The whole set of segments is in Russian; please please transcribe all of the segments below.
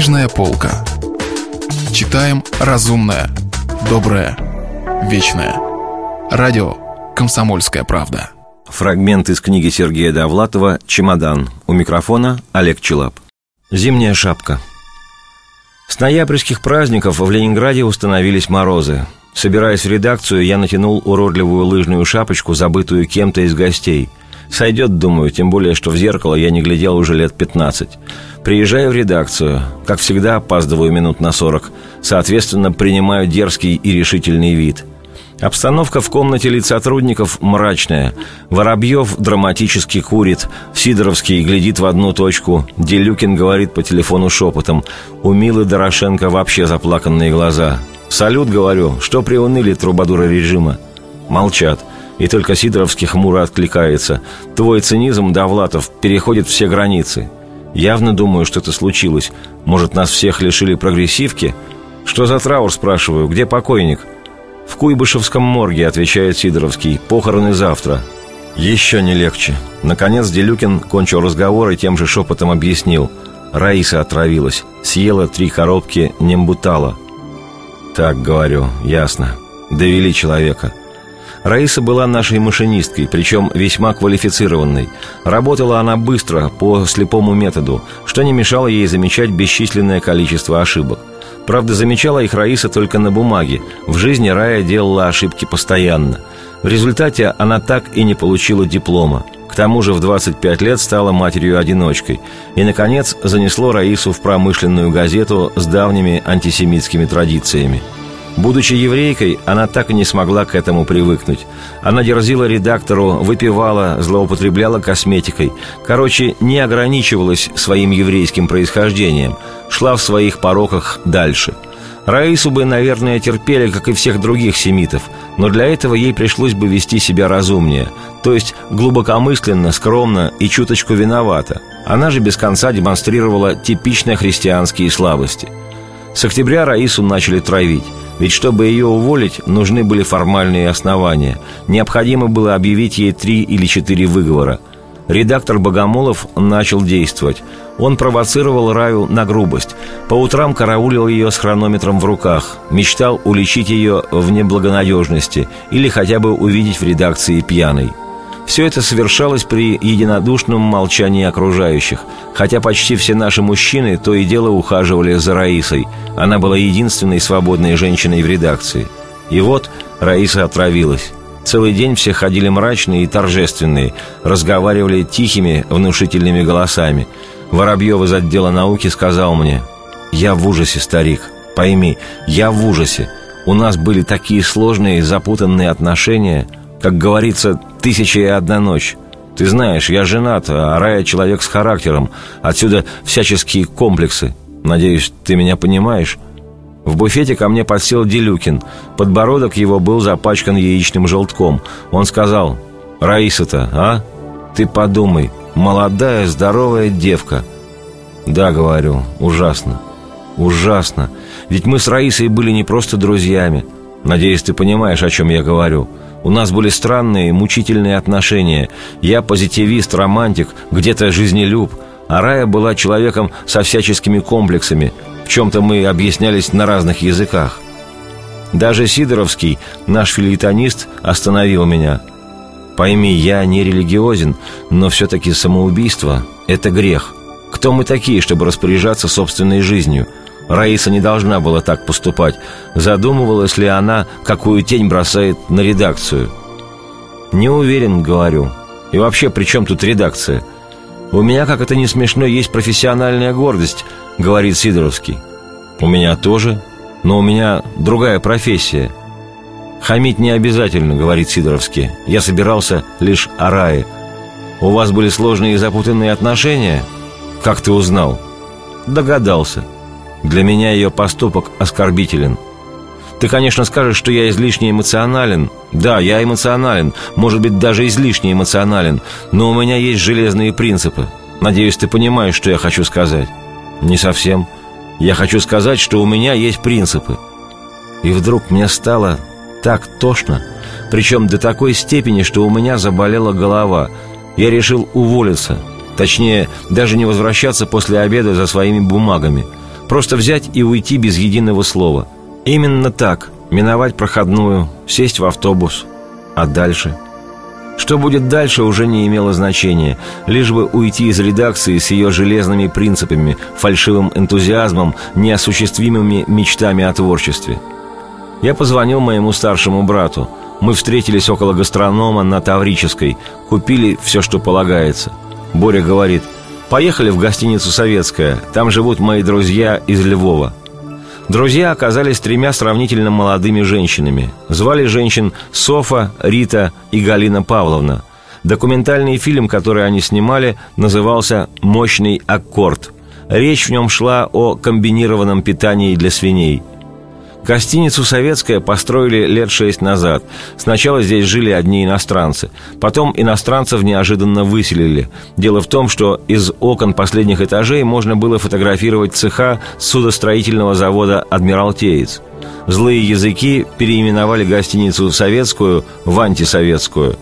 Книжная полка. Читаем разумное, доброе, вечное. Радио «Комсомольская правда». Фрагмент из книги Сергея Довлатова «Чемодан». У микрофона Олег Челап. Зимняя шапка. С ноябрьских праздников в Ленинграде установились морозы. Собираясь в редакцию, я натянул уродливую лыжную шапочку, забытую кем-то из гостей. Сойдет, думаю, тем более, что в зеркало я не глядел уже лет 15. Приезжаю в редакцию. Как всегда, опаздываю минут на 40. Соответственно, принимаю дерзкий и решительный вид – Обстановка в комнате лиц сотрудников мрачная. Воробьев драматически курит, Сидоровский глядит в одну точку, Делюкин говорит по телефону шепотом. У Милы Дорошенко вообще заплаканные глаза. «Салют, говорю, что приуныли трубадуры режима?» Молчат. И только Сидоровский хмуро откликается. «Твой цинизм, Довлатов, переходит все границы. Явно думаю, что это случилось. Может, нас всех лишили прогрессивки?» «Что за траур?» – спрашиваю. «Где покойник?» «В Куйбышевском морге», — отвечает Сидоровский. «Похороны завтра». Еще не легче. Наконец Делюкин кончил разговор и тем же шепотом объяснил. Раиса отравилась. Съела три коробки нембутала. «Так, говорю, ясно. Довели человека». Раиса была нашей машинисткой, причем весьма квалифицированной. Работала она быстро, по слепому методу, что не мешало ей замечать бесчисленное количество ошибок. Правда, замечала их Раиса только на бумаге. В жизни Рая делала ошибки постоянно. В результате она так и не получила диплома. К тому же в 25 лет стала матерью-одиночкой. И, наконец, занесло Раису в промышленную газету с давними антисемитскими традициями. Будучи еврейкой, она так и не смогла к этому привыкнуть. Она дерзила редактору, выпивала, злоупотребляла косметикой. Короче, не ограничивалась своим еврейским происхождением – шла в своих пороках дальше. Раису бы, наверное, терпели, как и всех других семитов, но для этого ей пришлось бы вести себя разумнее, то есть глубокомысленно, скромно и чуточку виновата. Она же без конца демонстрировала типично христианские слабости. С октября Раису начали травить, ведь чтобы ее уволить, нужны были формальные основания. Необходимо было объявить ей три или четыре выговора – редактор Богомолов начал действовать. Он провоцировал Раю на грубость. По утрам караулил ее с хронометром в руках. Мечтал уличить ее в неблагонадежности или хотя бы увидеть в редакции пьяной. Все это совершалось при единодушном молчании окружающих, хотя почти все наши мужчины то и дело ухаживали за Раисой. Она была единственной свободной женщиной в редакции. И вот Раиса отравилась. Целый день все ходили мрачные и торжественные, разговаривали тихими, внушительными голосами. Воробьев из отдела науки сказал мне, «Я в ужасе, старик, пойми, я в ужасе. У нас были такие сложные, запутанные отношения, как говорится, тысяча и одна ночь». Ты знаешь, я женат, а Рая человек с характером. Отсюда всяческие комплексы. Надеюсь, ты меня понимаешь?» В буфете ко мне подсел Делюкин. Подбородок его был запачкан яичным желтком. Он сказал, «Раиса-то, а? Ты подумай, молодая, здоровая девка». «Да, — говорю, — ужасно. Ужасно. Ведь мы с Раисой были не просто друзьями. Надеюсь, ты понимаешь, о чем я говорю. У нас были странные, мучительные отношения. Я позитивист, романтик, где-то жизнелюб, а Рая была человеком со всяческими комплексами, чем-то мы объяснялись на разных языках. Даже Сидоровский, наш филитонист, остановил меня. Пойми, я не религиозен, но все-таки самоубийство – это грех. Кто мы такие, чтобы распоряжаться собственной жизнью? Раиса не должна была так поступать. Задумывалась ли она, какую тень бросает на редакцию? Не уверен, говорю. И вообще, при чем тут редакция? У меня, как это не смешно, есть профессиональная гордость – говорит Сидоровский. «У меня тоже, но у меня другая профессия». «Хамить не обязательно», — говорит Сидоровский. «Я собирался лишь о рае». «У вас были сложные и запутанные отношения?» «Как ты узнал?» «Догадался. Для меня ее поступок оскорбителен». «Ты, конечно, скажешь, что я излишне эмоционален. Да, я эмоционален, может быть, даже излишне эмоционален, но у меня есть железные принципы. Надеюсь, ты понимаешь, что я хочу сказать». «Не совсем. Я хочу сказать, что у меня есть принципы». И вдруг мне стало так тошно, причем до такой степени, что у меня заболела голова. Я решил уволиться, точнее, даже не возвращаться после обеда за своими бумагами. Просто взять и уйти без единого слова. Именно так. Миновать проходную, сесть в автобус. А дальше? Что будет дальше, уже не имело значения. Лишь бы уйти из редакции с ее железными принципами, фальшивым энтузиазмом, неосуществимыми мечтами о творчестве. Я позвонил моему старшему брату. Мы встретились около гастронома на Таврической, купили все, что полагается. Боря говорит – Поехали в гостиницу «Советская». Там живут мои друзья из Львова. Друзья оказались тремя сравнительно молодыми женщинами. Звали женщин Софа, Рита и Галина Павловна. Документальный фильм, который они снимали, назывался «Мощный аккорд». Речь в нем шла о комбинированном питании для свиней – Гостиницу «Советская» построили лет шесть назад. Сначала здесь жили одни иностранцы. Потом иностранцев неожиданно выселили. Дело в том, что из окон последних этажей можно было фотографировать цеха судостроительного завода «Адмиралтеец». Злые языки переименовали гостиницу «Советскую» в «Антисоветскую».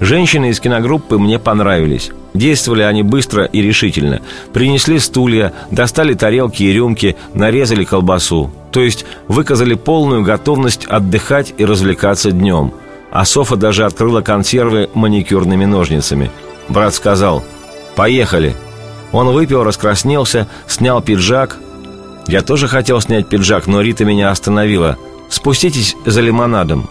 Женщины из киногруппы мне понравились. Действовали они быстро и решительно. Принесли стулья, достали тарелки и рюмки, нарезали колбасу. То есть выказали полную готовность отдыхать и развлекаться днем. А Софа даже открыла консервы маникюрными ножницами. Брат сказал «Поехали». Он выпил, раскраснелся, снял пиджак. Я тоже хотел снять пиджак, но Рита меня остановила. «Спуститесь за лимонадом».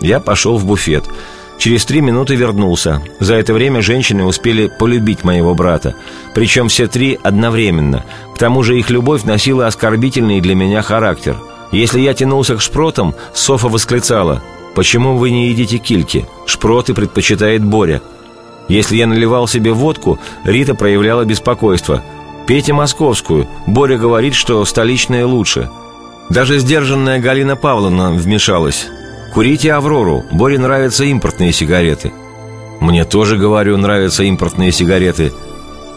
Я пошел в буфет – Через три минуты вернулся. За это время женщины успели полюбить моего брата. Причем все три одновременно. К тому же их любовь носила оскорбительный для меня характер. Если я тянулся к шпротам, Софа восклицала «Почему вы не едите кильки? Шпроты предпочитает Боря». Если я наливал себе водку, Рита проявляла беспокойство. «Пейте московскую. Боря говорит, что столичная лучше». Даже сдержанная Галина Павловна вмешалась. Курите «Аврору». Боре нравятся импортные сигареты. Мне тоже, говорю, нравятся импортные сигареты.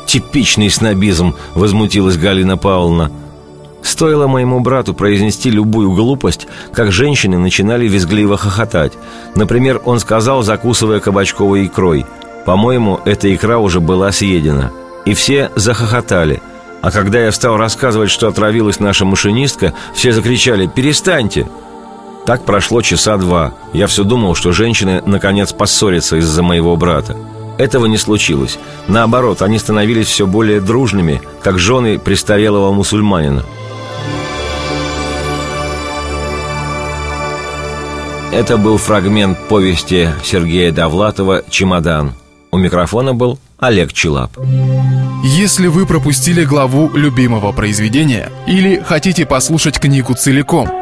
Типичный снобизм, возмутилась Галина Павловна. Стоило моему брату произнести любую глупость, как женщины начинали визгливо хохотать. Например, он сказал, закусывая кабачковой икрой. По-моему, эта икра уже была съедена. И все захохотали. А когда я стал рассказывать, что отравилась наша машинистка, все закричали «Перестаньте!» Так прошло часа два. Я все думал, что женщины наконец поссорятся из-за моего брата. Этого не случилось. Наоборот, они становились все более дружными, как жены престарелого мусульманина. Это был фрагмент повести Сергея Довлатова «Чемодан». У микрофона был Олег Челап. Если вы пропустили главу любимого произведения или хотите послушать книгу целиком –